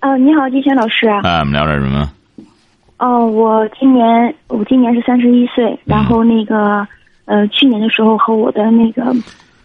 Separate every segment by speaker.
Speaker 1: 呃，你好，金轩老师。
Speaker 2: 哎，我们聊点什么？
Speaker 1: 哦，我今年我今年是三十一岁，然后那个呃，去年的时候和我的那个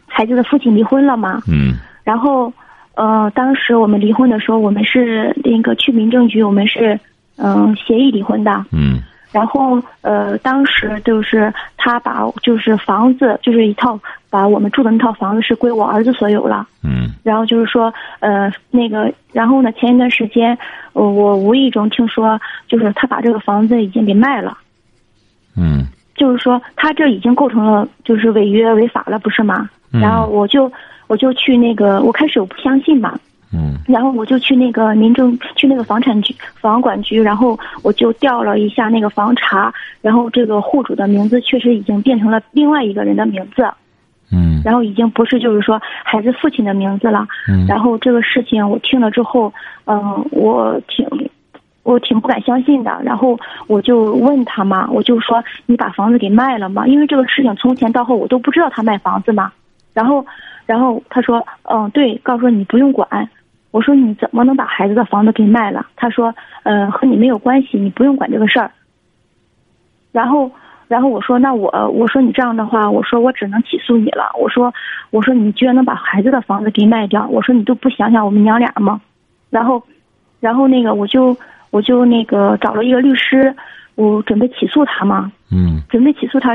Speaker 1: 孩子的父亲离婚了嘛。
Speaker 2: 嗯。
Speaker 1: 然后呃，当时我们离婚的时候，我们是那个去民政局，我们是嗯协议离婚的。
Speaker 2: 嗯。
Speaker 1: 然后呃，当时就是他把就是房子就是一套把我们住的那套房子是归我儿子所有了。
Speaker 2: 嗯。
Speaker 1: 然后就是说呃那个，然后呢，前一段时间我我无意中听说，就是他把这个房子已经给卖了。
Speaker 2: 嗯。
Speaker 1: 就是说他这已经构成了就是违约违法了，不是吗？
Speaker 2: 嗯。
Speaker 1: 然后我就我就去那个，我开始我不相信嘛。
Speaker 2: 嗯。
Speaker 1: 然后我就去那个民政去那个房产局房管局，然后我就调了一下那个房查，然后这个户主的名字确实已经变成了另外一个人的名字，
Speaker 2: 嗯。
Speaker 1: 然后已经不是就是说孩子父亲的名字了。
Speaker 2: 嗯。
Speaker 1: 然后这个事情我听了之后，嗯，我挺我挺不敢相信的。然后我就问他嘛，我就说你把房子给卖了吗？因为这个事情从前到后我都不知道他卖房子嘛。然后，然后他说，嗯，对，告诉你不用管。我说你怎么能把孩子的房子给卖了？他说，呃，和你没有关系，你不用管这个事儿。然后，然后我说，那我我说你这样的话，我说我只能起诉你了。我说，我说你居然能把孩子的房子给卖掉，我说你都不想想我们娘俩吗？然后，然后那个我就我就那个找了一个律师，我准备起诉他嘛。
Speaker 2: 嗯。
Speaker 1: 准备起诉他，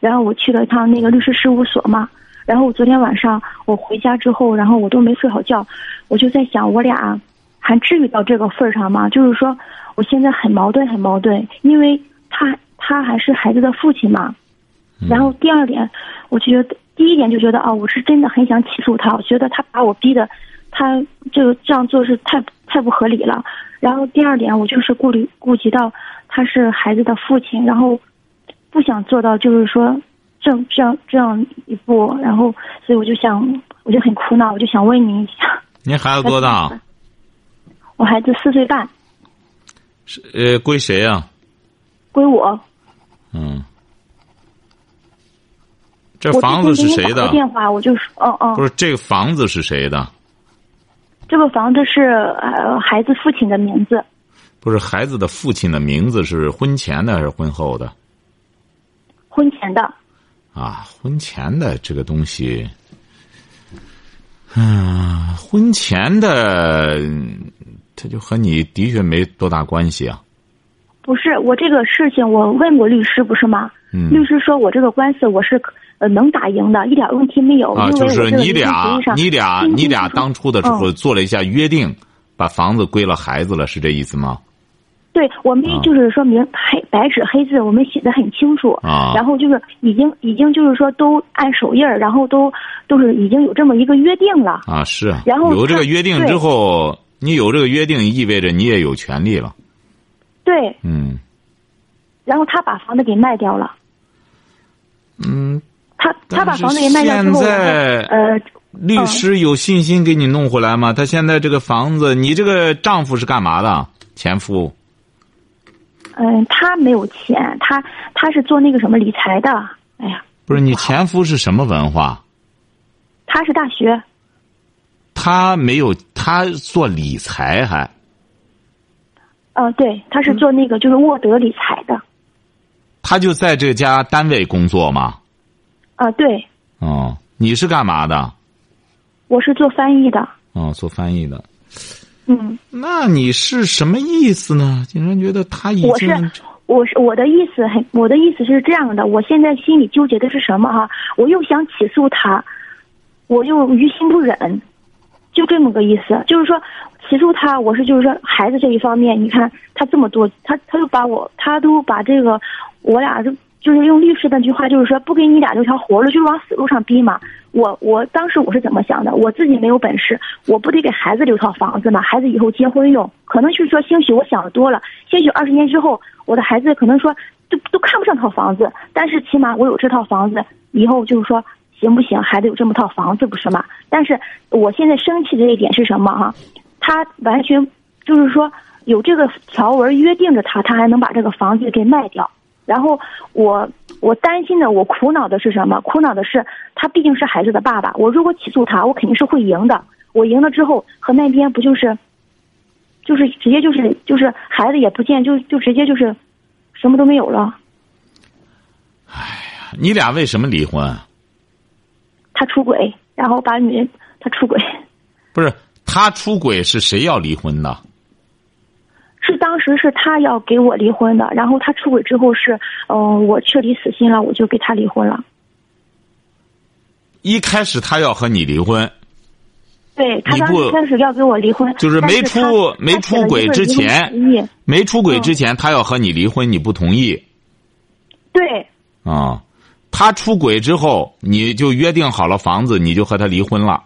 Speaker 1: 然后我去了一趟那个律师事务所嘛。然后我昨天晚上我回家之后，然后我都没睡好觉，我就在想，我俩还至于到这个份儿上吗？就是说，我现在很矛盾，很矛盾，因为他他还是孩子的父亲嘛。然后第二点，我就觉得第一点就觉得啊，我是真的很想起诉他，我觉得他把我逼的，他就这样做是太太不合理了。然后第二点，我就是顾虑顾及到他是孩子的父亲，然后不想做到就是说。这样这样这样一步，然后所以我就想，我就很苦恼，我就想问您一下。
Speaker 2: 您孩子多大？
Speaker 1: 我孩子四岁半。
Speaker 2: 是呃，归谁呀？
Speaker 1: 归我。
Speaker 2: 嗯。这房子是谁的？
Speaker 1: 电话，我就说，哦哦。
Speaker 2: 不是这个房子是谁的？
Speaker 1: 这个房子是呃孩子父亲的名字。
Speaker 2: 不是孩子的父亲的名字是婚前的还是婚后的？
Speaker 1: 婚前的。
Speaker 2: 啊，婚前的这个东西，嗯，婚前的，他就和你的确没多大关系啊。
Speaker 1: 不是我这个事情，我问过律师，不是吗？
Speaker 2: 嗯。
Speaker 1: 律师说我这个官司我是呃能打赢的，一点问题没有。
Speaker 2: 啊，就是你俩，你
Speaker 1: 俩，
Speaker 2: 你俩当初的时候做了一下约定，把房子归了孩子了，是这意思吗？
Speaker 1: 对，我们就是说明黑白纸黑字，我们写的很清楚。
Speaker 2: 啊，
Speaker 1: 然后就是已经已经就是说都按手印儿，然后都都是已经有这么一个约定了。
Speaker 2: 啊，是。
Speaker 1: 然后
Speaker 2: 有这个约定之后，你有这个约定，意味着你也有权利了。
Speaker 1: 对。
Speaker 2: 嗯。
Speaker 1: 然后他把房子给卖掉了。
Speaker 2: 嗯。
Speaker 1: 他他把房子给卖掉之后，呃，
Speaker 2: 律师有信心给你弄回来吗？他现在这个房子，你这个丈夫是干嘛的？前夫，
Speaker 1: 嗯，他没有钱，他他是做那个什么理财的。哎呀，
Speaker 2: 不是你前夫是什么文化？
Speaker 1: 他是大学。
Speaker 2: 他没有，他做理财还。
Speaker 1: 嗯，对，他是做那个就是沃德理财的。
Speaker 2: 他就在这家单位工作吗？
Speaker 1: 啊，对。
Speaker 2: 哦，你是干嘛的？
Speaker 1: 我是做翻译的。
Speaker 2: 哦，做翻译的。
Speaker 1: 嗯，
Speaker 2: 那你是什么意思呢？竟然觉得他已经
Speaker 1: 我是我是我的意思很我的意思是这样的，我现在心里纠结的是什么哈？我又想起诉他，我又于心不忍，就这么个意思。就是说起诉他，我是就是说孩子这一方面，你看他这么多，他他就把我他都把这个我俩就就是用律师那句话，就是说不给你俩留条活路，就是往死路上逼嘛。我我当时我是怎么想的？我自己没有本事，我不得给孩子留套房子吗？孩子以后结婚用，可能就是说，兴许我想的多了，兴许二十年之后，我的孩子可能说都都看不上套房子，但是起码我有这套房子，以后就是说行不行？孩子有这么套房子不是吗？但是我现在生气的一点是什么哈？他完全就是说有这个条文约定着他，他还能把这个房子给卖掉。然后我我担心的，我苦恼的是什么？苦恼的是他毕竟是孩子的爸爸。我如果起诉他，我肯定是会赢的。我赢了之后，和那边不就是，就是直接就是就是孩子也不见，就就直接就是什么都没有了。
Speaker 2: 哎呀，你俩为什么离婚？
Speaker 1: 他出轨，然后把女人他出轨。
Speaker 2: 不是他出轨，是谁要离婚的？
Speaker 1: 是当时是他要给我离婚的，然后他出轨之后是，嗯，我彻底死心了，我就给他离婚了。
Speaker 2: 一开始他要和你离婚，
Speaker 1: 对他当时开始要跟我离婚，
Speaker 2: 就是没出没出轨之前，没出轨之前他要和你离婚，你不同意。
Speaker 1: 对。
Speaker 2: 啊，他出轨之后，你就约定好了房子，你就和他离婚了。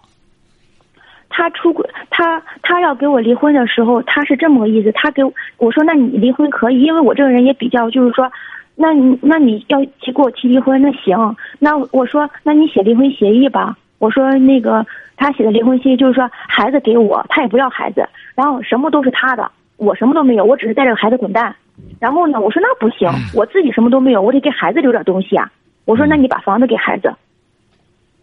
Speaker 1: 他出轨。他他要给我离婚的时候，他是这么个意思。他给我说：“那你离婚可以，因为我这个人也比较，就是说，那你那你要提给我提离婚，那行。那我说，那你写离婚协议吧。我说那个他写的离婚协议就是说，孩子给我，他也不要孩子，然后什么都是他的，我什么都没有，我只是带着孩子滚蛋。然后呢，我说那不行，我自己什么都没有，我得给孩子留点东西啊。我说那你把房子给孩子。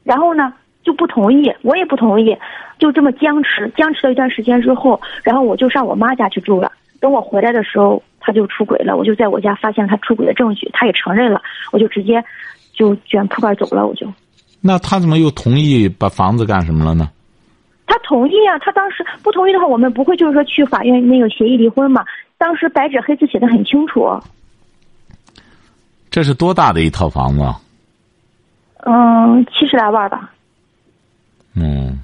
Speaker 1: 然后呢？”就不同意，我也不同意，就这么僵持，僵持了一段时间之后，然后我就上我妈家去住了。等我回来的时候，他就出轨了，我就在我家发现了他出轨的证据，他也承认了，我就直接就卷铺盖走了。我就，
Speaker 2: 那他怎么又同意把房子干什么了呢？
Speaker 1: 他同意啊，他当时不同意的话，我们不会就是说去法院那个协议离婚嘛？当时白纸黑字写的很清楚。
Speaker 2: 这是多大的一套房子？
Speaker 1: 嗯，七十来万吧。
Speaker 2: 嗯，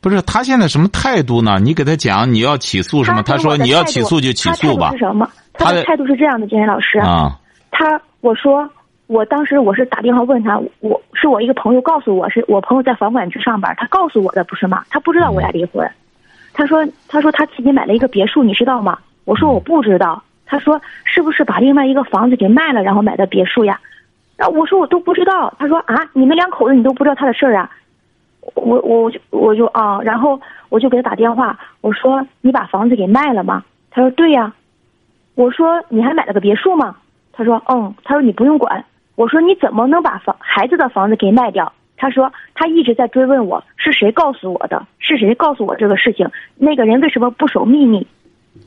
Speaker 2: 不是他现在什么态度呢？你给他讲你要起诉什么？他说你要起诉就起诉吧。
Speaker 1: 是什么？他的态度是这样的，金岩老师
Speaker 2: 啊。
Speaker 1: 他我说我当时我是打电话问他，我是我一个朋友告诉我是我朋友在房管局上班，他告诉我的不是吗？他不知道我俩离婚。他说他说他自己买了一个别墅，你知道吗？我说我不知道。他说是不是把另外一个房子给卖了，然后买的别墅呀？啊！我说我都不知道。他说啊，你们两口子你都不知道他的事儿啊？我我就我就啊，然后我就给他打电话，我说你把房子给卖了吗？他说对呀。我说你还买了个别墅吗？他说嗯。他说你不用管。我说你怎么能把房孩子的房子给卖掉？他说他一直在追问我是谁告诉我的，是谁告诉我这个事情？那个人为什么不守秘密？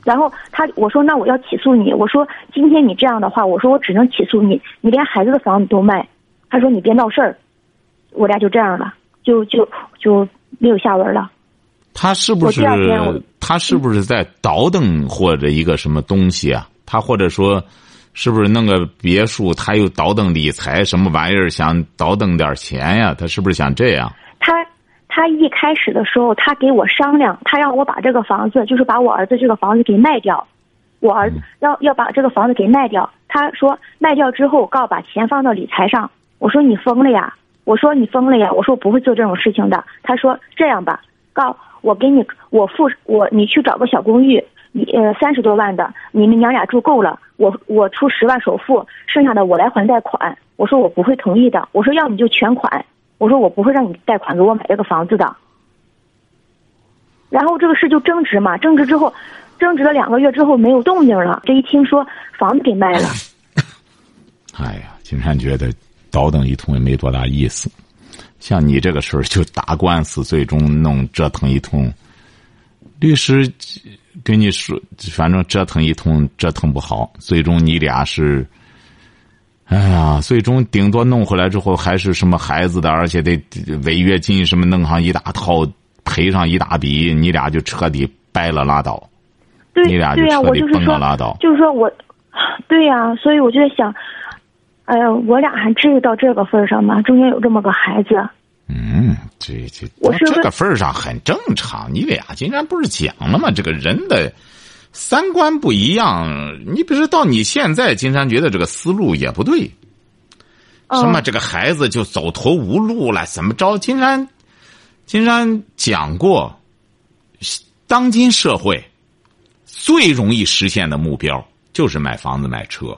Speaker 1: 然后他我说那我要起诉你，我说今天你这样的话，我说我只能起诉你，你连孩子的房子都卖。他说你别闹事儿，我俩就这样了，就就就没有下文了。
Speaker 2: 他是不是他是不是在倒腾或者一个什么东西啊？他或者说是不是弄个别墅，他又倒腾理财什么玩意儿，想倒腾点钱呀？他是不是想这样？
Speaker 1: 他。一开始的时候，他给我商量，他让我把这个房子，就是把我儿子这个房子给卖掉。我儿子要要把这个房子给卖掉。他说卖掉之后，告把钱放到理财上。我说你疯了呀！我说你疯了呀！我说我不会做这种事情的。他说这样吧，告我给你，我付我你去找个小公寓，你呃三十多万的，你们娘俩住够了，我我出十万首付，剩下的我来还贷款。我说我不会同意的。我说要你就全款。我说我不会让你贷款给我买这个房子的，然后这个事就争执嘛，争执之后，争执了两个月之后没有动静了。这一听说房子给卖了，
Speaker 2: 哎呀，金山觉得倒腾一通也没多大意思。像你这个事儿就打官司，最终弄折腾一通，律师跟你说，反正折腾一通折腾不好，最终你俩是。哎呀，最终顶多弄回来之后还是什么孩子的，而且得违约金什么弄上一大套，赔上一大笔，你俩就彻底掰了拉倒。
Speaker 1: 对，
Speaker 2: 你俩就彻底崩了拉倒。
Speaker 1: 就是说我，对呀，所以我就在想，哎呀，我俩还至于到这个份上吗？中间有这么个孩子。
Speaker 2: 嗯，这这到这个份上很正常。你俩今天不是讲了吗？这个人的。三观不一样，你比如说到你现在，金山觉得这个思路也不对。
Speaker 1: 嗯
Speaker 2: 什么这个孩子就走投无路了，怎么着？金山，金山讲过，当今社会最容易实现的目标就是买房子、买车。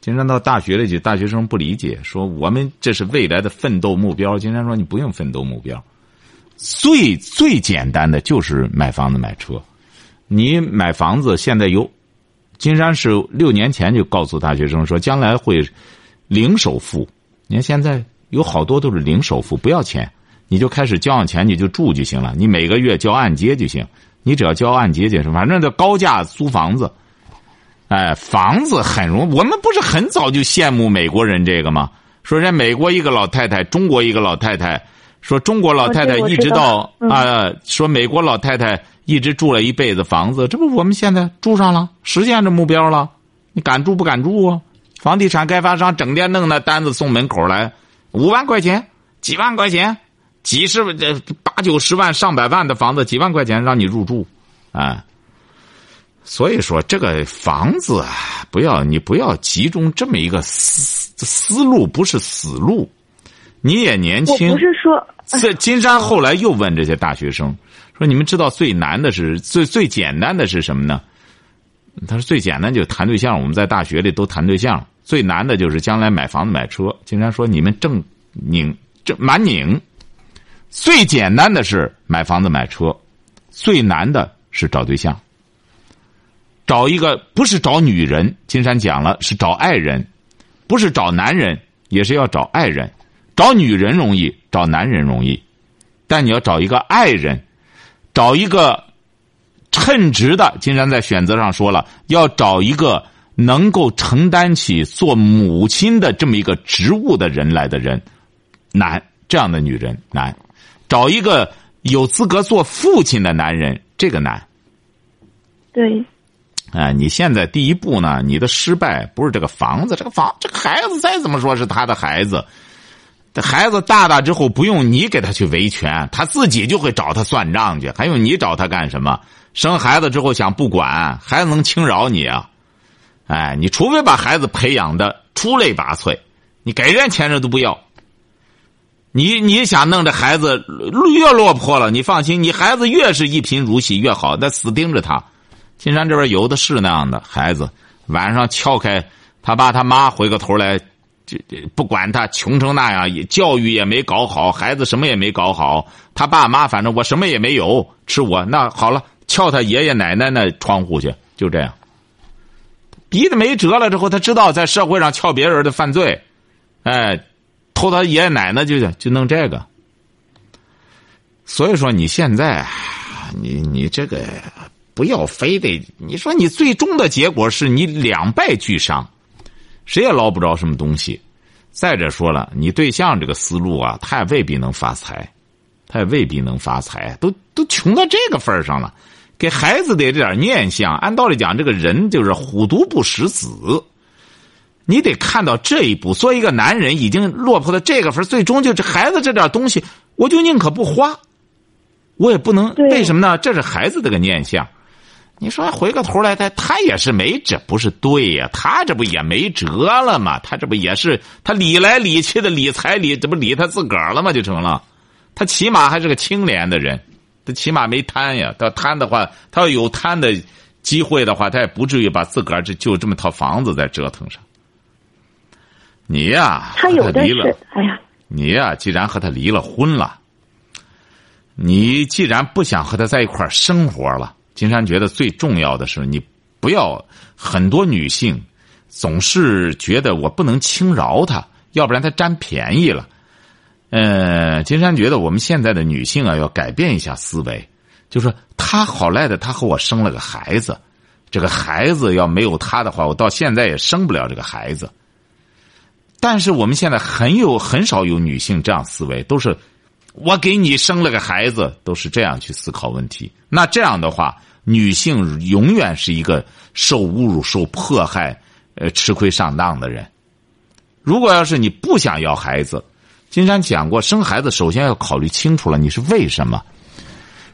Speaker 2: 金山到大学里去，大学生不理解，说我们这是未来的奋斗目标。金山说你不用奋斗目标，最最简单的就是买房子、买车。你买房子现在有，金山是六年前就告诉大学生说，将来会零首付。你看现在有好多都是零首付，不要钱，你就开始交上钱，你就住就行了。你每个月交按揭就行，你只要交按揭就行，反正这高价租房子。哎，房子很容，我们不是很早就羡慕美国人这个吗？说人家美国一个老太太，中国一个老太太，说中国老太太一直到啊、说美国老太太一直住了一辈子房子，这不我们现在住上了，实现这目标了。你敢住不敢住啊？房地产开发商整天弄那单子送门口来，五万块钱、几万块钱、几十万、这八九十万、上百万的房子，几万块钱让你入住，啊。所以说，这个房子啊，不要你不要集中这么一个思思路，不是死路。你也年
Speaker 1: 我
Speaker 2: 轻
Speaker 1: 不，是说，
Speaker 2: 这金山后来又问这些大学生说：“你们知道最难的是最最简单的是什么呢？”他说：“最简单就是谈对象，我们在大学里都谈对象。最难的就是将来买房子买车。”金山说：“你们正拧正蛮拧，最简单的是买房子买车，最难的是找对象。找一个不是找女人，金山讲了是找爱人，不是找男人，也是要找爱人。找女人容易，找男人容易，但你要找一个爱人，找一个称职的。金山在选择上说了，要找一个能够承担起做母亲的这么一个职务的人来的人难，这样的女人难。找一个有资格做父亲的男人，这个难。
Speaker 1: 对，
Speaker 2: 哎，你现在第一步呢，你的失败不是这个房子，这个房这个孩子再怎么说是他的孩子，这这孩子大大之后不用你给他去维权，他自己就会找他算账去，还用你找他干什么？生孩子之后想不管，孩子能轻饶你啊？哎，你除非把孩子培养的出类拔萃，你给人钱人都不要。你你想弄这孩子越落魄了，你放心，你孩子越是一贫如洗越好，那死盯着他。金山这边有的是那样的孩子，晚上撬开他爸他妈，回过头来，这这不管他穷成那样，也教育也没搞好，孩子什么也没搞好，他爸妈反正我什么也没有，吃我那好了，撬他爷爷奶奶那窗户去，就这样。逼得没辙了之后，他知道在社会上撬别人的犯罪，哎，偷他爷爷奶奶就就弄这个。所以说你现在，你你这个。不要非得你说你最终的结果是你两败俱伤，谁也捞不着什么东西。再者说了，你对象这个思路啊，他也未必能发财，他也未必能发财，都都穷到这个份上了，给孩子得这点念想。按道理讲，这个人就是虎毒不食子，你得看到这一步。作为一个男人，已经落魄到这个份最终就这孩子这点东西，我就宁可不花，我也不能为什么呢？这是孩子这个念想。你说回过头来，他他也是没辙，不是对呀？他这不也没辙了吗？他这不也是他理来理去的理财理，这不理他自个儿了吗？就成了。他起码还是个清廉的人，他起码没贪呀。他贪的话，他要有贪的机会的话，他也不至于把自个儿这就这么套房子在折腾上。你呀，
Speaker 1: 他有的
Speaker 2: 离了
Speaker 1: 是，哎呀，
Speaker 2: 你呀，既然和他离了婚了，你既然不想和他在一块儿生活了。金山觉得最重要的是，你不要很多女性总是觉得我不能轻饶她，要不然她占便宜了。呃，金山觉得我们现在的女性啊，要改变一下思维，就说她好赖的，她和我生了个孩子，这个孩子要没有她的话，我到现在也生不了这个孩子。但是我们现在很有很少有女性这样思维，都是。我给你生了个孩子，都是这样去思考问题。那这样的话，女性永远是一个受侮辱、受迫害、呃吃亏上当的人。如果要是你不想要孩子，金山讲过，生孩子首先要考虑清楚了你是为什么。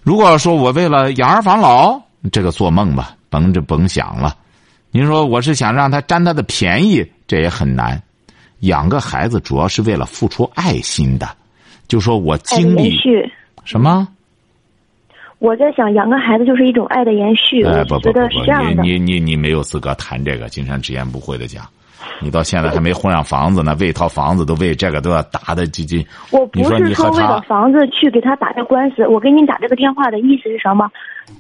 Speaker 2: 如果说我为了养儿防老，这个做梦吧，甭这甭想了。您说我是想让他占他的便宜，这也很难。养个孩子主要是为了付出爱心的，就说我
Speaker 1: 爱的
Speaker 2: 精力
Speaker 1: 延续。
Speaker 2: 什么？
Speaker 1: 我在想，养个孩子就是一种爱的延续，
Speaker 2: 哎，
Speaker 1: 我
Speaker 2: 不不不。你你你你没有资格谈这个。金山直言不讳的讲，你到现在还没混上房子呢，为套房子都为这个都要打的这这。
Speaker 1: 我不是说为了房子去给他打这官司，我给你打这个电话的意思是什么？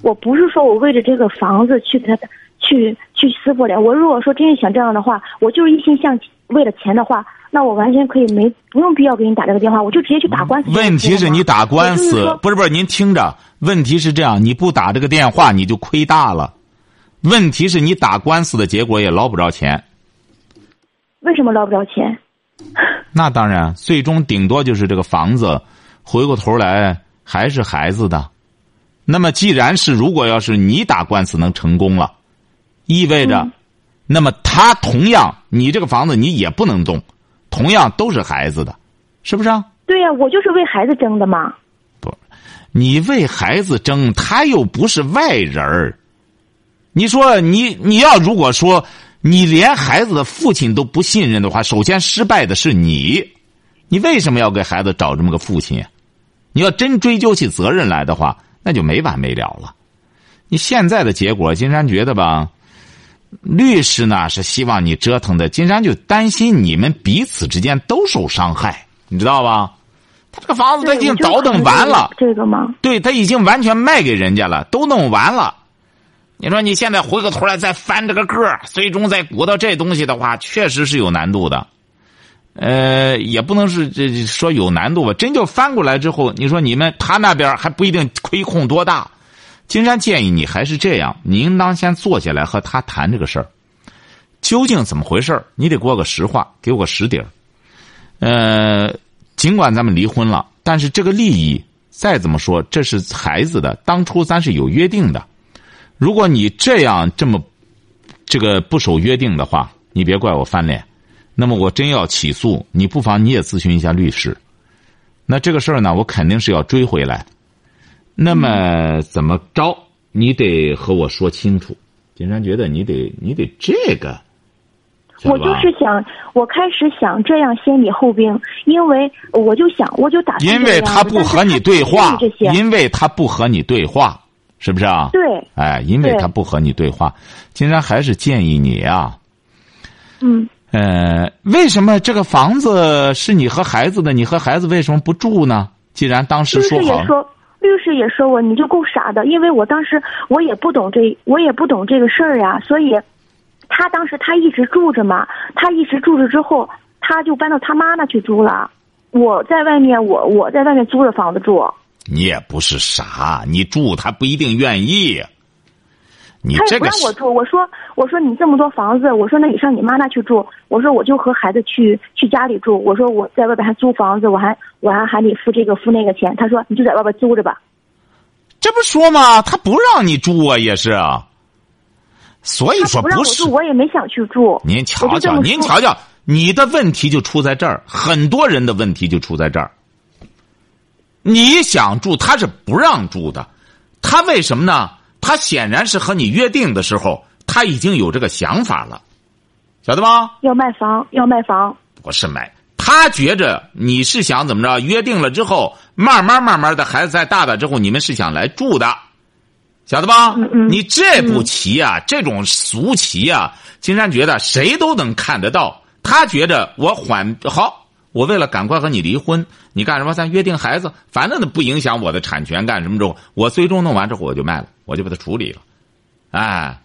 Speaker 1: 我不是说我为了这个房子去给他打去去撕破脸。我如果说真是想这样的话，我就是一心向为了钱的话，那我完全可以没不用必要给你打这个电话，我就直接去打官司。
Speaker 2: 问题是你打官司不是不是？您听着，问题是这样，你不打这个电话你就亏大了。问题是你打官司的结果也捞不着钱。
Speaker 1: 为什么捞不着钱？
Speaker 2: 那当然，最终顶多就是这个房子，回过头来还是孩子的。那么，既然是如果要是你打官司能成功了，意味着，
Speaker 1: 嗯
Speaker 2: 那么他同样，你这个房子你也不能动，同样都是孩子的，是不是啊？
Speaker 1: 对呀、我就是为孩子争的嘛。
Speaker 2: 不你为孩子争，他又不是外人儿。你说你你要如果说你连孩子的父亲都不信任的话，首先失败的是你。你为什么要给孩子找这么个父亲呀？你要真追究起责任来的话，那就没完没了了。你现在的结果，金山觉得吧，律师呢是希望你折腾的，金山就担心你们彼此之间都受伤害，你知道吧？他这个房子他已经倒腾完了，
Speaker 1: 这个吗。
Speaker 2: 对他已经完全卖给人家了，都弄完了。你说你现在回过头来再翻这个个儿，最终再鼓捣这东西的话，确实是有难度的。呃，也不能是这这说有难度吧，真就翻过来之后，你说你们他那边还不一定亏空多大。金山建议你还是这样，你应当先坐下来和他谈这个事儿，究竟怎么回事儿你得给我个实话，给我个实底儿。呃，尽管咱们离婚了，但是这个利益再怎么说，这是孩子的，当初咱是有约定的。如果你这样这么这个不守约定的话，你别怪我翻脸。那么我真要起诉，你不妨你也咨询一下律师。那这个事儿呢，我肯定是要追回来。那么怎么着？你得和我说清楚。金山觉得你得你得这个，
Speaker 1: 我就是想，我开始想这样先礼后兵，因为我就想，我就打算
Speaker 2: 因为他不和你对话因为他不和你对话，是不是啊？
Speaker 1: 对，
Speaker 2: 哎，因为他不和你对话，金山还是建议你啊，
Speaker 1: 嗯，
Speaker 2: 呃，为什么这个房子是你和孩子的？你和孩子为什么不住呢？既然当时说好
Speaker 1: 也，说，律师也说我你就够傻的，因为我当时我也不懂这，我也不懂这个事儿呀，所以他当时他一直住着嘛，他一直住着之后，他就搬到他妈那去住了。我在外面，我我在外面租着房子住，
Speaker 2: 你也不是傻，你住他不一定愿意。你
Speaker 1: 他也不
Speaker 2: 这个是
Speaker 1: 让我住。我说我说你这么多房子，我说那你上你妈那去住。我说我就和孩子去去家里住。我说我在外边还租房子，我还我还还得付这个付那个钱。他说你就在外边租着吧。
Speaker 2: 这不说吗？他不让你住啊，也是啊。所以
Speaker 1: 他
Speaker 2: 说是
Speaker 1: 不是我，我也没想去住。
Speaker 2: 您瞧瞧，您瞧瞧，你的问题就出在这儿，很多人的问题就出在这儿。你想住，他是不让住的，他为什么呢？他显然是和你约定的时候，他已经有这个想法了，晓得吗？
Speaker 1: 要卖房，要卖房。
Speaker 2: 不是买，他觉着你是想怎么着？约定了之后，慢慢慢慢的，孩子再大了之后，你们是想来住的，晓得吧？
Speaker 1: 嗯嗯
Speaker 2: 你这步棋啊，这种俗棋啊，金山觉得谁都能看得到。他觉着我缓好，我为了赶快和你离婚，你干什么？咱约定孩子，反正不影响我的产权，干什么之后，我最终弄完之后我就卖了，我就把它处理了，哎。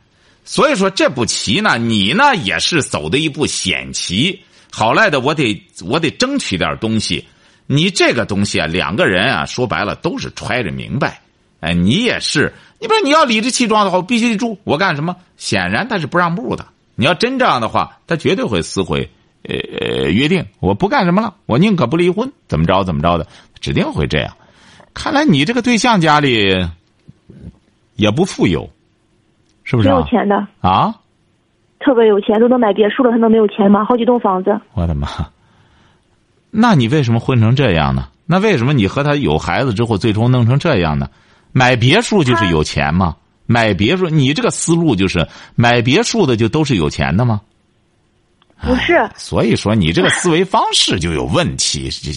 Speaker 2: 所以说这步棋呢，你呢也是走的一步险棋。好赖的，我得我得争取点东西。你这个东西啊，两个人啊，说白了都是揣着明白。哎，你也是，你不是你要理直气壮的话，我必须得住。我干什么？显然他是不让步的。你要真这样的话，他绝对会撕毁呃呃约定。我不干什么了，我宁可不离婚，怎么着怎么着的，指定会这样。看来你这个对象家里也不富有，是不是
Speaker 1: 有？钱的，
Speaker 2: 啊，
Speaker 1: 特别有钱，都能买别墅了，他能没有钱吗？好几栋房子。
Speaker 2: 我的妈！那你为什么混成这样呢？那为什么你和他有孩子之后，最终弄成这样呢？买别墅就是有钱吗？买别墅，你这个思路就是买别墅的就都是有钱的吗？
Speaker 1: 不是。
Speaker 2: 所以说你这个思维方式就有问题，这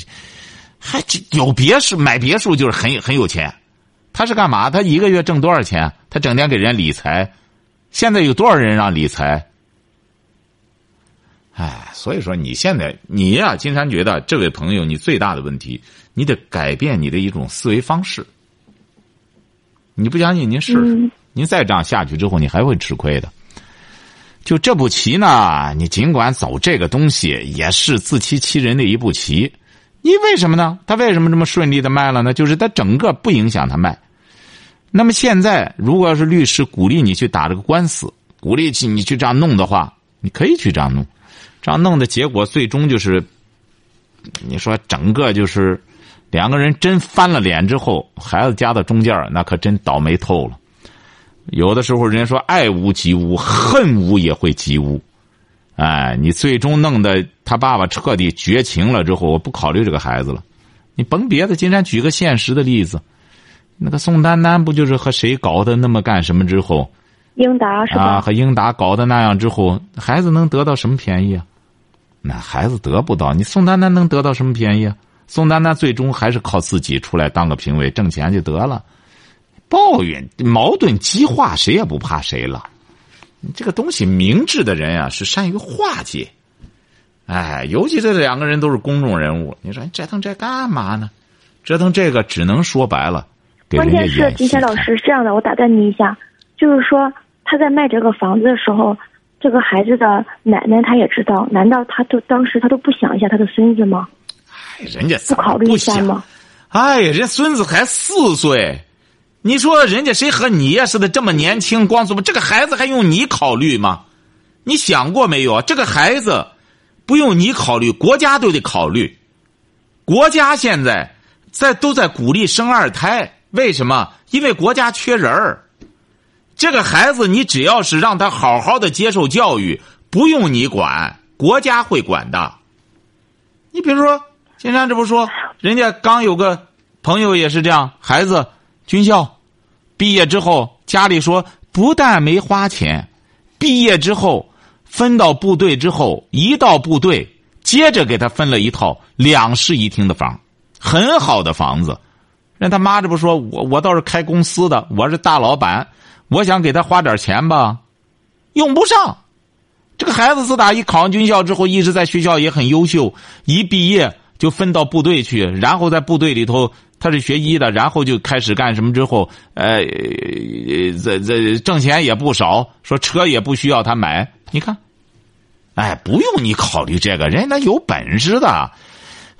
Speaker 2: 还有别墅买别墅就是很很有钱，他是干嘛？他一个月挣多少钱？他整天给人家理财，现在有多少人让理财？哎，所以说你现在你呀，金山觉得这位朋友，你最大的问题，你得改变你的一种思维方式。你不相信，您试试。您再这样下去之后，你还会吃亏的。就这步棋呢，你尽管走这个东西，也是自欺欺人的一步棋。你为什么呢？他为什么这么顺利的卖了呢？就是他整个不影响他卖。那么现在，如果要是律师鼓励你去打这个官司，鼓励去你去这样弄的话，你可以去这样弄。这样弄的结果，最终就是，你说整个就是两个人真翻了脸之后，孩子夹在中间那可真倒霉透了。有的时候，人家说爱屋及乌，恨屋也会及乌。哎，你最终弄得他爸爸彻底绝情了之后，我不考虑这个孩子了。你甭别的，金山举个现实的例子，那个宋丹丹不就是和谁搞的那么干什么之后？
Speaker 1: 英达是吧？
Speaker 2: 啊，和英达搞的那样之后，孩子能得到什么便宜啊？那孩子得不到，你宋丹丹能得到什么便宜啊？宋丹丹最终还是靠自己出来当个评委挣钱就得了。抱怨矛盾激化，谁也不怕谁了。这个东西，明智的人啊是善于化解。哎，尤其这两个人都是公众人物，你说折腾这干嘛呢？折腾这个只能说白了，
Speaker 1: 关键是金贤老师这样的，我打断你一下，就是说他在卖这个房子的时候。这个孩子的奶奶，她也知道。难道她都当时她都不想一下她的孙子吗？
Speaker 2: 哎，人家
Speaker 1: 不考虑一下吗？
Speaker 2: 哎呀，人孙子才四岁，你说人家谁和你呀似的这么年轻，光怎么这个孩子还用你考虑吗？你想过没有？这个孩子不用你考虑，国家都得考虑。国家现在在都在鼓励生二胎，为什么？因为国家缺人儿。这个孩子，你只要是让他好好的接受教育，不用你管，国家会管的。你比如说，金山这不说，人家刚有个朋友也是这样，孩子军校毕业之后，家里说不但没花钱，毕业之后分到部队之后，一到部队，接着给他分了一套两室一厅的房，很好的房子。人他妈这不说，我我倒是开公司的，我是大老板。我想给他花点钱吧，用不上。这个孩子自打一考上军校之后，一直在学校也很优秀，一毕业就分到部队去，然后在部队里头他是学医的，然后就开始干什么之后，呃，这这挣钱也不少，说车也不需要他买。你看，哎，不用你考虑这个，人家有本事的。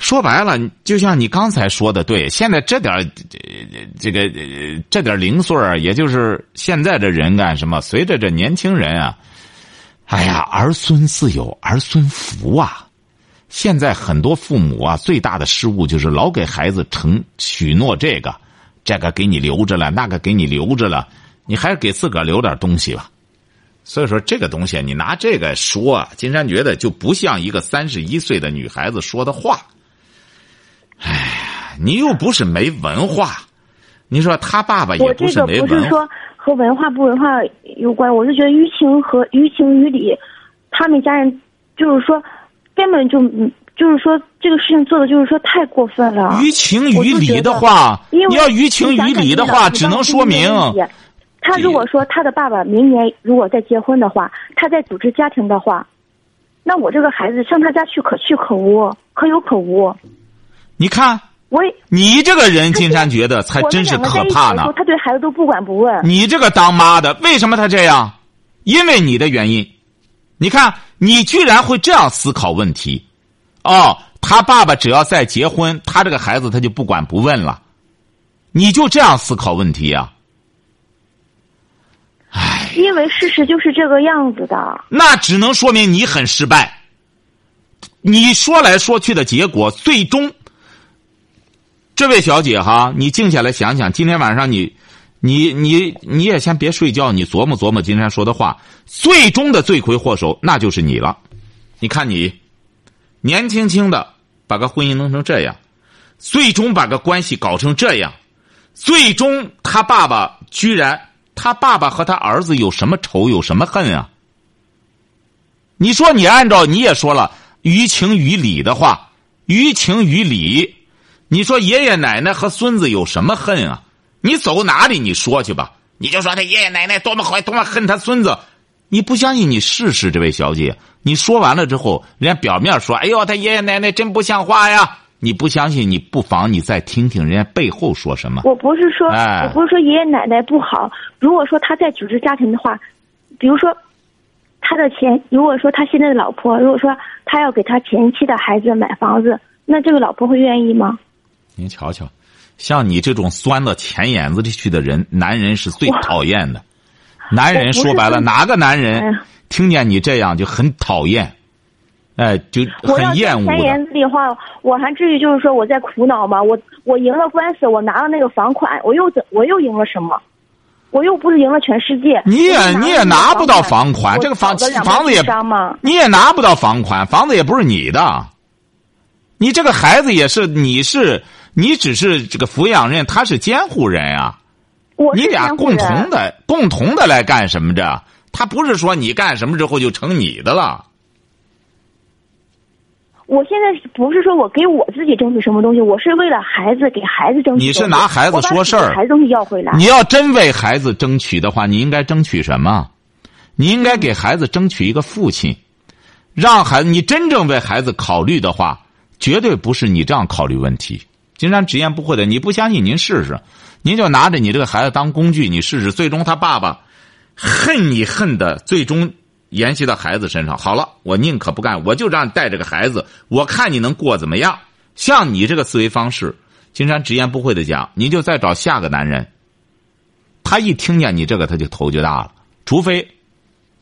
Speaker 2: 说白了，就像你刚才说的，对，现在这点这个这点零碎儿，也就是现在这人干什么？随着这年轻人啊，哎呀，儿孙自有儿孙福啊！现在很多父母啊，最大的失误就是老给孩子承许诺这个，这个给你留着了，那个给你留着了，你还是给自个儿留点东西吧。所以说，这个东西你拿这个说，金山觉得就不像一个三十一岁的女孩子说的话。哎呀，你又不是没文化，你说他爸爸也不是没文化。
Speaker 1: 我这个不是说和文化不文化有关，我是觉得于情和于情于理，他们家人就是说根本就就是说这个事情做的就是说太过分了。
Speaker 2: 于情于理的话，你要于情于理的话，只能说明
Speaker 1: 他如果说他的爸爸明年如果再结婚的话，他再组织家庭的话，那我这个孩子上他家去可去可无，可有可无。
Speaker 2: 你看，
Speaker 1: 我
Speaker 2: 你这个人，金山觉得才真是可怕呢。
Speaker 1: 他对孩子都不管不问。
Speaker 2: 你这个当妈的，为什么他这样？因为你的原因。你看，你居然会这样思考问题。哦，他爸爸只要再结婚，他这个孩子他就不管不问了。你就这样思考问题呀？唉。
Speaker 1: 因为事实就是这个样子的。
Speaker 2: 那只能说明你很失败。你说来说去的结果，最终。这位小姐哈，你静下来想想，今天晚上你，你你你也先别睡觉，你琢磨琢磨今天说的话，最终的罪魁祸首那就是你了。你看你，年轻轻的把个婚姻弄成这样，最终把个关系搞成这样，最终他爸爸居然，他爸爸和他儿子有什么仇有什么恨啊？你说你按照你也说了于情于理的话，于情于理，你说爷爷奶奶和孙子有什么恨啊？你走哪里你说去吧，你就说他爷爷奶奶多么坏，多么恨他孙子。你不相信你试试，这位小姐，你说完了之后，人家表面说：“哎呦，他爷爷奶奶真不像话呀。”你不相信，你不妨你再听听人家背后说什么。
Speaker 1: 我不是说，
Speaker 2: 哎
Speaker 1: 我不是说爷爷奶奶不好。如果说他在组织家庭的话，比如说他的钱，如果说他现在的老婆，如果说他要给他前妻的孩子买房子，那这个老婆会愿意吗？
Speaker 2: 您瞧瞧，像你这种钻到钱眼子里去的人，男人是最讨厌的。男人说白了，哪个男
Speaker 1: 哎
Speaker 2: 人听见你这样就很讨厌，哎，就很厌恶
Speaker 1: 钱眼子里话，我还至于就是说我在苦恼吗？我我赢了官司，我拿了那个房款，我又怎我又赢了什么？我又不是赢了全世界。
Speaker 2: 你也你也拿不到
Speaker 1: 房
Speaker 2: 房款，这个房房子也？你也拿不到房款，房子也不是你的。你这个孩子也是，你是你只是这个抚养人，他是监护人啊。
Speaker 1: 我
Speaker 2: 你俩共同的共同的来干什么着？他不是说你干什么之后就成你的了。
Speaker 1: 我现在不是说我给我自己争取什么东西，我是为了孩子给孩子争取。
Speaker 2: 你是拿孩子说事儿
Speaker 1: 孩子东西要回来。
Speaker 2: 你要真为孩子争取的话，你应该争取什么？你应该给孩子争取一个父亲，让孩子你真正为孩子考虑的话，绝对不是你这样考虑问题。金山直言不讳的，你不相信您试试，您就拿着你这个孩子当工具，你试试，最终他爸爸恨你恨的，最终延续到孩子身上。好了，我宁可不干，我就让你带着个孩子，我看你能过怎么样。像你这个思维方式，金山直言不讳的讲，你就再找下个男人。他一听见你这个，他就头就大了。除非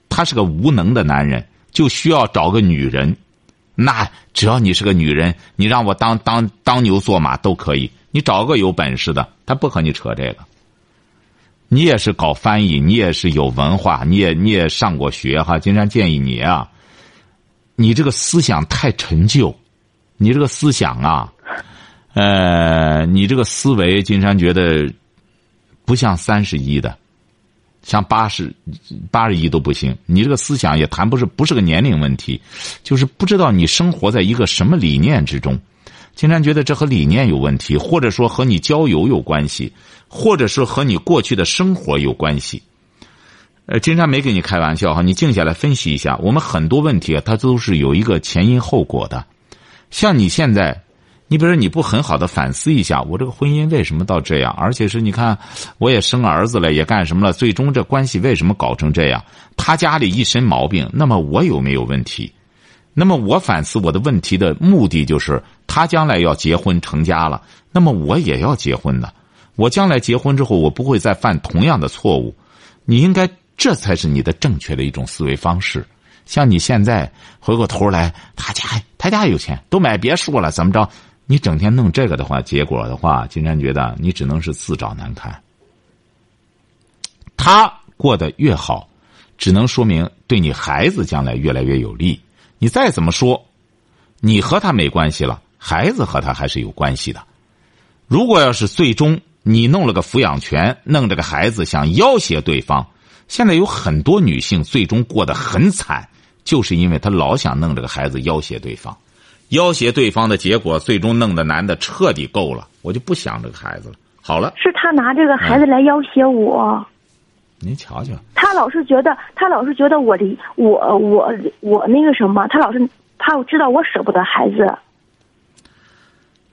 Speaker 2: 他是个无能的男人，就需要找个女人。那只要你是个女人，你让我当当当牛做马都可以。你找个有本事的，他不和你扯这个。你也是搞翻译，你也是有文化，你也你也上过学哈。金山建议你啊，你这个思想太陈旧，你这个思想啊，呃，你这个思维，金山觉得不像三十一的，像八十八十一都不行。你这个思想也谈不是不是个年龄问题，就是不知道你生活在一个什么理念之中。金山觉得这和理念有问题，或者说和你交友有关系，或者是和你过去的生活有关系。呃，金山没跟你开玩笑哈，你静下来分析一下，我们很多问题啊，它都是有一个前因后果的。像你现在，你比如说你不很好的反思一下，我这个婚姻为什么到这样？而且是你看，我也生儿子了，也干什么了？最终这关系为什么搞成这样？他家里一身毛病，那么我有没有问题？那么我反思我的问题的目的就是，他将来要结婚成家了，那么我也要结婚的。我将来结婚之后，我不会再犯同样的错误。你应该，这才是你的正确的一种思维方式。像你现在回过头来，他家他家有钱，都买别墅了，怎么着？你整天弄这个的话，结果的话，金山觉得你只能是自找难堪。他过得越好，只能说明对你孩子将来越来越有利。你再怎么说，你和他没关系了，孩子和他还是有关系的。如果要是最终你弄了个抚养权，弄这个孩子想要挟对方，现在有很多女性最终过得很惨，就是因为她老想弄这个孩子要挟对方，要挟对方的结果，最终弄得男的彻底够了，我就不想这个孩子了。好了，
Speaker 1: 是他拿这个孩子来要挟我。
Speaker 2: 您瞧瞧，
Speaker 1: 他老是觉得，他老是觉得我的我我我那个什么，他老是他知道我舍不得孩子。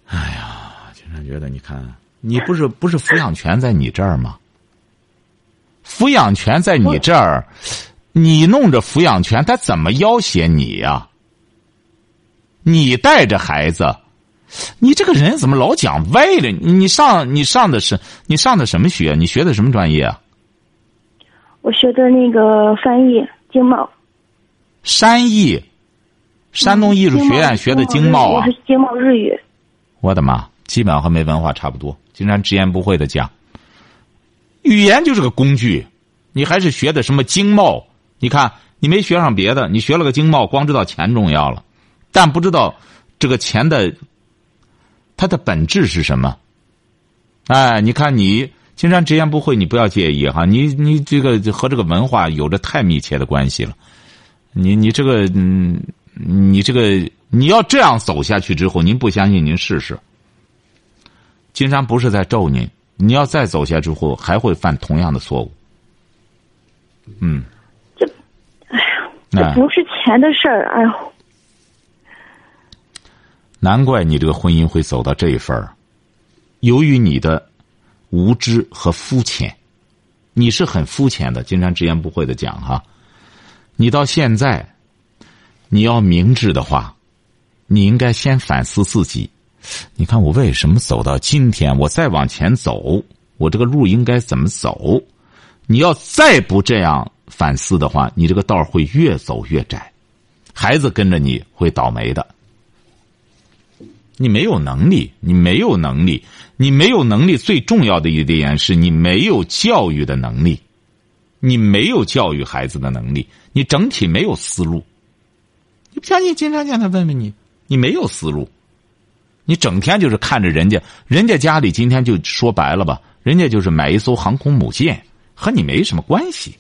Speaker 2: 哎呀，经常觉得你看，你不是不是抚养权在你这儿吗？抚养权在你这儿，你弄着抚养权，他怎么要挟你呀、你带着孩子，你这个人怎么老讲歪了？你你上你上的是你上的什么学？你学的什么专业啊？
Speaker 1: 我学的那个翻译经贸，
Speaker 2: 山艺，山东艺术学院学的经贸啊
Speaker 1: 我。是经贸日语。
Speaker 2: 我的妈，基本上和没文化差不多。经常直言不讳的讲，语言就是个工具，你还是学的什么经贸？你看，你没学上别的，你学了个经贸，光知道钱重要了，但不知道这个钱的它的本质是什么。哎，你看你金山直言不讳，你不要介意哈，你你这个和这个文化有着太密切的关系了。你你这个嗯，你这个你要这样走下去之后，您不相信您试试。金山不是在咒您，你要再走下去之后，还会犯同样的错误。嗯，
Speaker 1: 这，哎呀，这不是钱的事儿，哎呦。
Speaker 2: 难怪你这个婚姻会走到这一份儿，由于你的无知和肤浅，你是很肤浅的。金山直言不讳的讲哈，你到现在，你要明智的话，你应该先反思自己。你看我为什么走到今天？我再往前走，我这个路应该怎么走？你要再不这样反思的话，你这个道会越走越窄，孩子跟着你会倒霉的。你没有能力，你没有能力，你没有能力。最重要的一点是你没有教育的能力，你没有教育孩子的能力，你整体没有思路。你不相信？经常见他问问你，你没有思路，你整天就是看着人家，人家家里今天就说白了吧，人家就是买一艘航空母舰，和你没什么关系。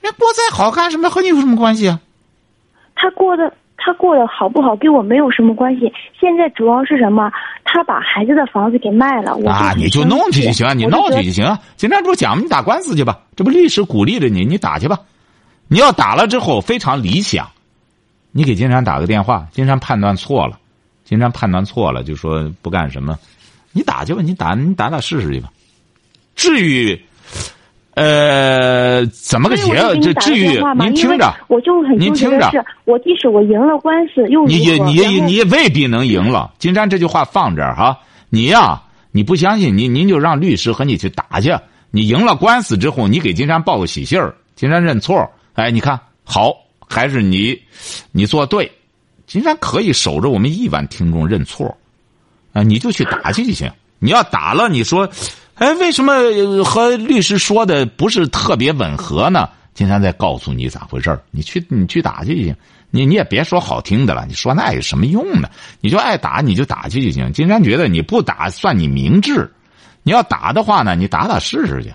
Speaker 2: 人过再好干什么和你有什么关系啊？
Speaker 1: 他过的。他过得好不好跟我没有什么关系。现在主要是什么？他把孩子的房子给卖了。
Speaker 2: 啊，你就弄去就行，你闹去就行。今天不讲，你打官司去吧。这不律师鼓励着你，你打去吧。你要打了之后非常理想，你给金山打个电话。金山判断错了，金山判断错了，就说不干什么。你打去吧，你打你打打试试去吧。至于。呃，怎么个结？这至于您听着，
Speaker 1: 我就很
Speaker 2: 您听着，
Speaker 1: 我即使我赢了官司，又
Speaker 2: 你也你也你也未必能赢了。金山这句话放这儿哈，你呀，你不相信，您您就让律师和你去打去。你赢了官司之后，你给金山报个喜信儿，金山认错。哎，你看好，还是你，你做对，金山可以守着我们亿万听众认错。啊，你就去打去就行。你要打了，你说。哎，为什么和律师说的不是特别吻合呢？金山再告诉你咋回事你去你去打去就行。你你也别说好听的了，你说那有什么用呢？你就爱打你就打去就行。金山觉得你不打算你明智，你要打的话呢，你打打试试去，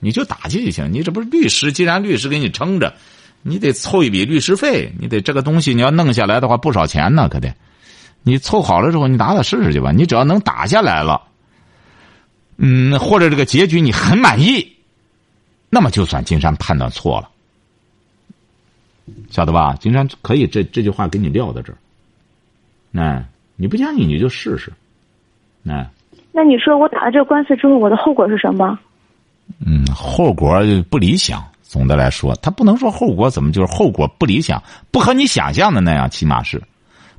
Speaker 2: 你就打去就行。你这不是律师，既然律师给你撑着，你得凑一笔律师费，你得这个东西你要弄下来的话不少钱呢，可得。你凑好了之后，你打打试试去吧。你只要能打下来了。嗯，或者这个结局你很满意，那么就算金山判断错了，晓得吧？金山可以这这句话给你撂在这儿。那你不相信你就试试，那。
Speaker 1: 那你说我打了这个官司之后，我的后果是什么？
Speaker 2: 嗯，后果不理想。总的来说，他不能说后果怎么就是后果不理想，不和你想象的那样，起码是，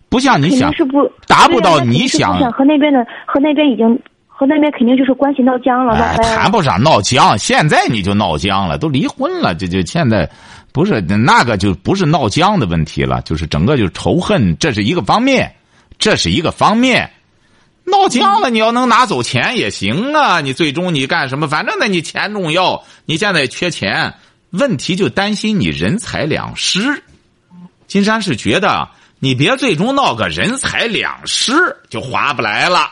Speaker 2: 不像你想，
Speaker 1: 是不
Speaker 2: 达不到你想。
Speaker 1: 和那边的和那边已经。和那边肯定就是关系闹僵了，哎，
Speaker 2: 谈不上闹僵，现在你就闹僵了，都离婚了，这就现在，不是那个就不是闹僵的问题了，就是整个就是仇恨，这是一个方面，这是一个方面，闹僵了，你要能拿走钱也行啊，你最终你干什么？反正呢，你钱重要，你现在缺钱，问题就担心你人财两失。金山是觉得你别最终闹个人财两失，就划不来了。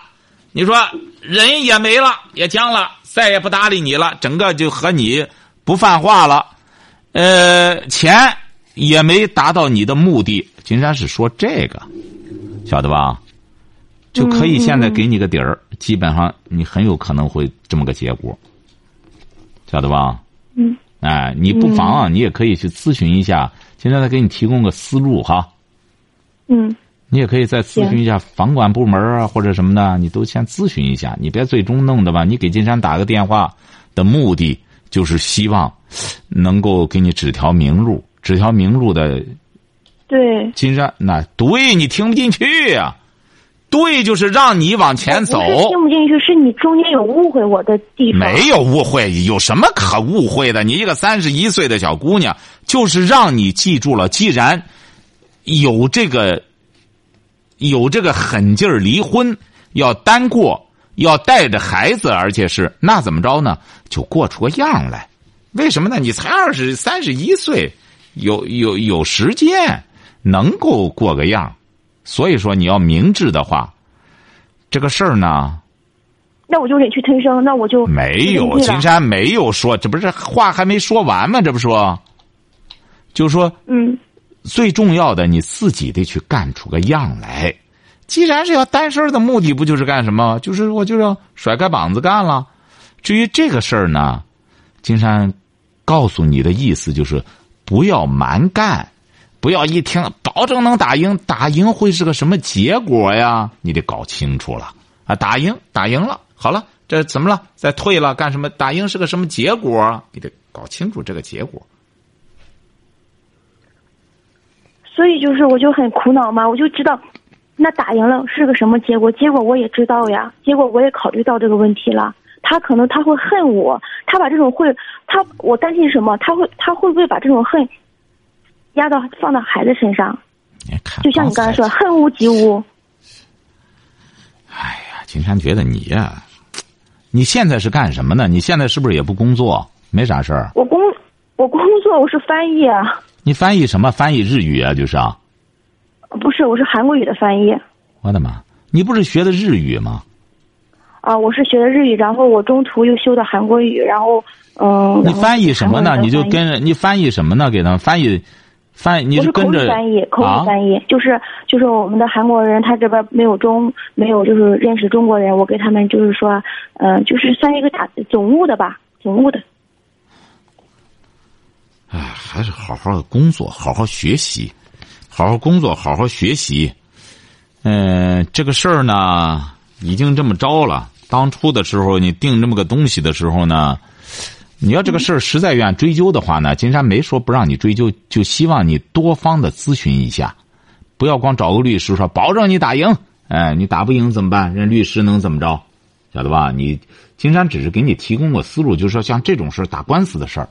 Speaker 2: 你说人也没了，也僵了，再也不搭理你了，整个就和你不犯话了，呃，钱也没达到你的目的。金山是说这个，晓得吧？就可以现在给你个底儿，基本上你很有可能会这么个结果，晓得吧？
Speaker 1: 嗯。
Speaker 2: 哎，你不妨你也可以去咨询一下，现在再给你提供个思路哈。
Speaker 1: 嗯。
Speaker 2: 你也可以再咨询一下房管部门啊，或者什么的，你都先咨询一下。你别最终弄的吧？你给金山打个电话的目的，就是希望能够给你指条明路，指条明路的。
Speaker 1: 对。
Speaker 2: 金山，那对你听不进去呀？对，就是让你往前走。
Speaker 1: 听不进去，是你中间有误会我的地方。
Speaker 2: 没有误会，有什么可误会的？你一个三十一岁的小姑娘，就是让你记住了，既然有这个。有这个狠劲儿，离婚要单过，要带着孩子，而且是那怎么着呢？就过出个样来。为什么呢？你才二十三十一岁，有有有时间，能够过个样。所以说，你要明智的话，这个事儿呢，
Speaker 1: 那我就忍气吞声，那我就
Speaker 2: 没有。金山没有说，这不是话还没说完吗？这不说，就说
Speaker 1: 嗯。
Speaker 2: 最重要的，你自己得去干出个样来。既然是要单身的目的，不就是干什么？就是我就要甩开膀子干了。至于这个事儿呢，金山告诉你的意思就是，不要蛮干，不要一听保证能打赢，打赢会是个什么结果呀？你得搞清楚了啊！打赢，打赢了，好了，这怎么了？再退了干什么？打赢是个什么结果？你得搞清楚这个结果。
Speaker 1: 所以就是，我就很苦恼嘛，我就知道。那打赢了是个什么结果？结果我也知道呀，结果我也考虑到这个问题了。他可能他会恨我，他把这种会，他我担心什么？他会他会不会把这种恨压到放到孩子身上？就像你刚才说，恨屋及乌。
Speaker 2: 哎呀，金山觉得你呀，你现在是干什么呢？你现在是不是也不工作？没啥事儿。
Speaker 1: 我工我工作，我是翻译啊。
Speaker 2: 你翻译什么？翻译日语啊，就是啊。
Speaker 1: 不是，我是韩国语的翻译。
Speaker 2: 我的妈！你不是学的日语吗？
Speaker 1: 啊，我是学的日语，然后我中途又修的韩国语，然后嗯。
Speaker 2: 你翻译什么呢？你就跟着你翻译什么呢？给他们翻译，翻你是跟着
Speaker 1: 翻译，口语翻译，就是就是我们的韩国人，他这边没有中没有就是认识中国人，我给他们就是说，嗯，就是算一个打总务的吧，总务的。
Speaker 2: 哎，还是好好的工作，好好学习。好好工作，好好学习。嗯，这个事儿呢，已经这么着了。当初的时候，你定这么个东西的时候呢，你要这个事儿实在愿追究的话呢，金山没说不让你追究，就希望你多方的咨询一下，不要光找个律师说保证你打赢。哎，你打不赢怎么办？人律师能怎么着？晓得吧？你。金山只是给你提供个思路，就是说像这种事打官司的事儿，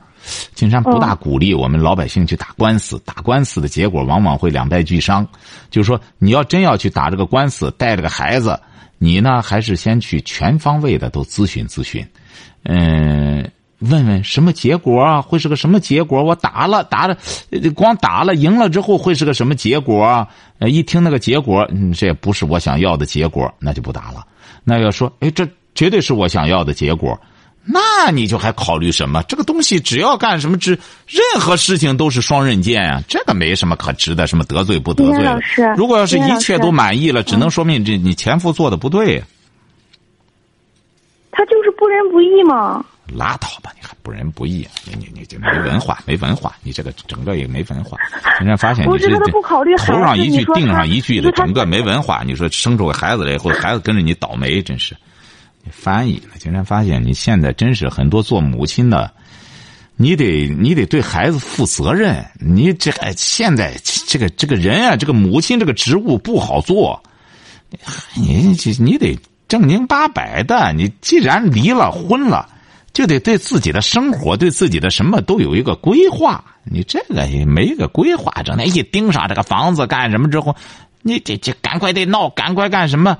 Speaker 2: 金山不大鼓励我们老百姓去打官司。打官司的结果往往会两败俱伤。就是说，你要真要去打这个官司，带着个孩子，你呢还是先去全方位的都咨询咨询，嗯，问问什么结果啊？会是个什么结果？我打了打了，光打了赢了之后会是个什么结果啊？一听那个结果，嗯，这不是我想要的结果，那就不打了。那要说，哎，这。绝对是我想要的结果，那你就还考虑什么？这个东西只要干什么，只任何事情都是双刃剑啊！这个没什么可值得，什么得罪不得罪？如果要是一切都满意了，只能说明这你前夫做的不对。
Speaker 1: 他就是不仁不义嘛！
Speaker 2: 拉倒吧，你还不仁不义？你你你这没文化，没文化！你这个整个也没文化。人家发现你这头上一句，腚上一句的，整个没文化。你说生出个孩子来以后，孩子跟着你倒霉，真是。翻译了，竟然发现你现在真是很多做母亲的，你得你得对孩子负责任。你这现在这个这个人啊，这个母亲这个职务不好做，你你得正经八百的。你既然离了婚了，就得对自己的生活、对自己的什么都有一个规划。你这个也没个规划，整天一盯上这个房子干什么之后，你这这赶快得闹，赶快干什么？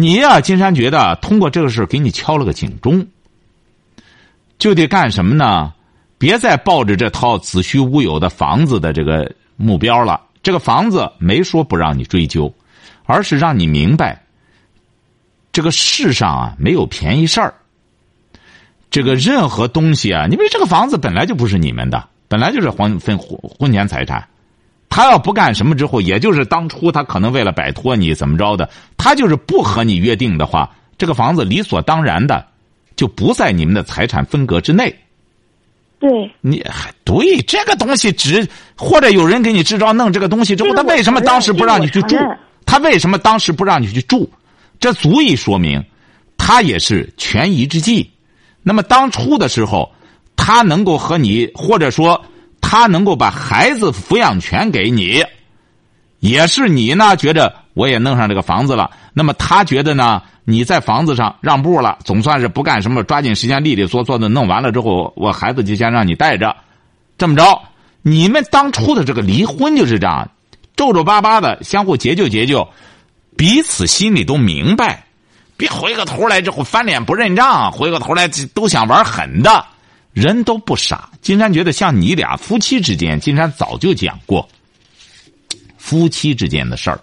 Speaker 2: 你呀，金山觉得通过这个事给你敲了个警钟，就得干什么呢？别再抱着这套子虚乌有的房子的这个目标了。这个房子没说不让你追究，而是让你明白，这个世上啊没有便宜事儿。这个任何东西啊，因为这个房子本来就不是你们的，本来就是婚分婚婚前财产。他要不干什么之后，也就是当初他可能为了摆脱你怎么着的，他就是不和你约定的话，这个房子理所当然的就不在你们的财产分割之内。
Speaker 1: 对，
Speaker 2: 你还对这个东西只或者有人给你支招弄这个东西之后，他为什么当时不让你去住？他为什么当时不让你去住？这足以说明他也是权宜之计。那么当初的时候，他能够和你或者说。他能够把孩子抚养权给你，也是你呢？觉得我也弄上这个房子了，那么他觉得呢？你在房子上让步了，总算是不干什么，抓紧时间利利索索的弄完了之后，我孩子就先让你带着。这么着，你们当初的这个离婚就是这样，皱皱巴巴的相互结就结就，彼此心里都明白，别回过头来之后翻脸不认账，回过头来都想玩狠的。人都不傻，金山觉得像你俩夫妻之间，金山早就讲过，夫妻之间的事儿，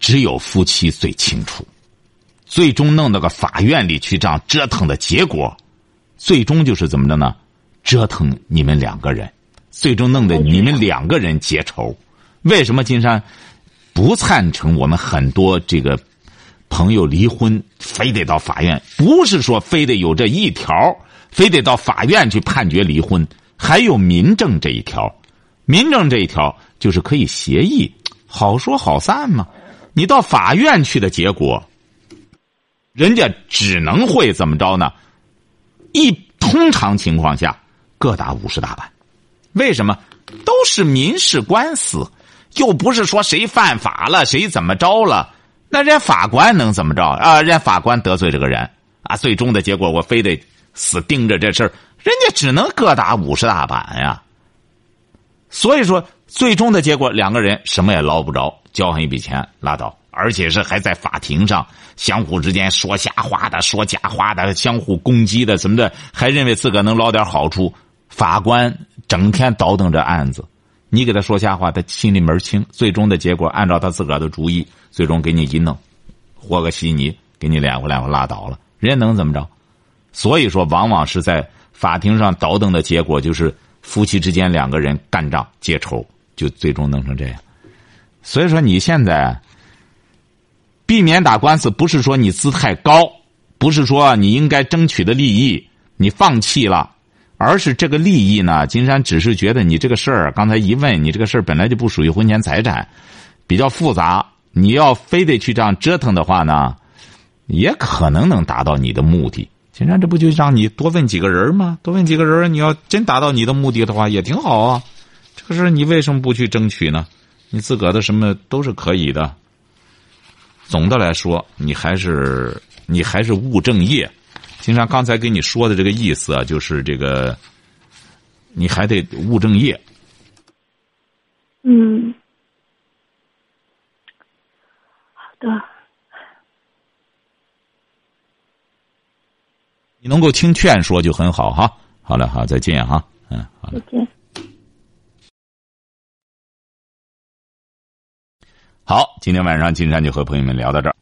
Speaker 2: 只有夫妻最清楚。最终弄到个法院里去这样折腾的结果，最终就是怎么着呢？折腾你们两个人，最终弄得你们两个人结仇。为什么金山不赞成我们很多这个朋友离婚，非得到法院？不是说非得有这一条，非得到法院去判决离婚，还有民政这一条。民政这一条就是可以协议，好说好散嘛。你到法院去的结果，人家只能会怎么着呢？一通常情况下，各打五十大板。为什么？都是民事官司。又不是说谁犯法了，谁怎么着了，那人家法官能怎么着啊？人家法官得罪这个人啊，最终的结果我非得死盯着这事儿，人家只能各打五十大板呀。所以说，最终的结果两个人什么也捞不着，交上一笔钱拉倒，而且是还在法庭上相互之间说瞎话的、说假话的、相互攻击的什么的，还认为自个能捞点好处。法官整天倒腾这案子。你给他说瞎话，他心里门清。最终的结果，按照他自个的主意，最终给你一弄，和个稀泥，给你脸乎脸乎拉倒了。人家能怎么着？所以说，往往是在法庭上倒腾的结果，就是夫妻之间两个人干仗结仇，就最终弄成这样。所以说，你现在避免打官司，不是说你姿态高，不是说你应该争取的利益你放弃了。而是这个利益呢？金山只是觉得你这个事儿，刚才一问你这个事儿本来就不属于婚前财产，比较复杂。你要非得去这样折腾的话呢，也可能能达到你的目的。金山这不就让你多问几个人吗？多问几个人，你要真达到你的目的的话，也挺好啊。这个事你为什么不去争取呢？你自个的什么都是可以的。总的来说，你还是你还是务正业。金山刚才跟你说的这个意思啊，就是这个，你还得务正业。
Speaker 1: 嗯，好的。
Speaker 2: 你能够听劝说就很好哈。好了，好，再见哈。嗯，好
Speaker 1: 再见。
Speaker 2: 好，今天晚上金山就和朋友们聊到这儿。